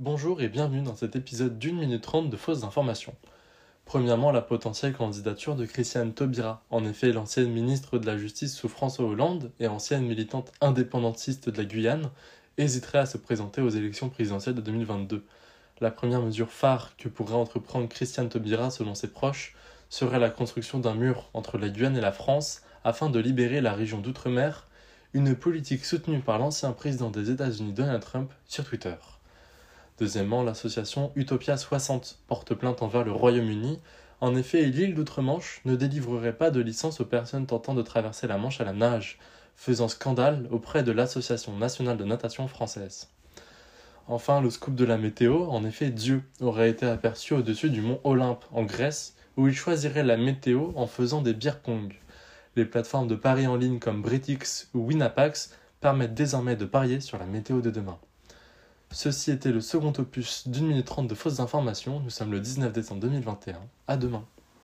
Bonjour et bienvenue dans cet épisode d'une minute trente de fausses informations. Premièrement, la potentielle candidature de Christiane Taubira. En effet, l'ancienne ministre de la Justice sous François Hollande et ancienne militante indépendantiste de la Guyane hésiterait à se présenter aux élections présidentielles de 2022. La première mesure phare que pourrait entreprendre Christiane Taubira selon ses proches serait la construction d'un mur entre la Guyane et la France afin de libérer la région d'outre-mer, une politique soutenue par l'ancien président des États-Unis Donald Trump sur Twitter. Deuxièmement, l'association Utopia 60 porte plainte envers le Royaume-Uni. En effet, l'île d'Outre-Manche ne délivrerait pas de licence aux personnes tentant de traverser la Manche à la nage, faisant scandale auprès de l'Association nationale de natation française. Enfin, le scoop de la météo, en effet, Dieu aurait été aperçu au-dessus du mont Olympe, en Grèce, où il choisirait la météo en faisant des beer. Les plateformes de paris en ligne comme Britix ou Winapax permettent désormais de parier sur la météo de demain. Ceci était le second opus d'une minute trente de fausses informations. Nous sommes le 19 décembre 2021. À demain.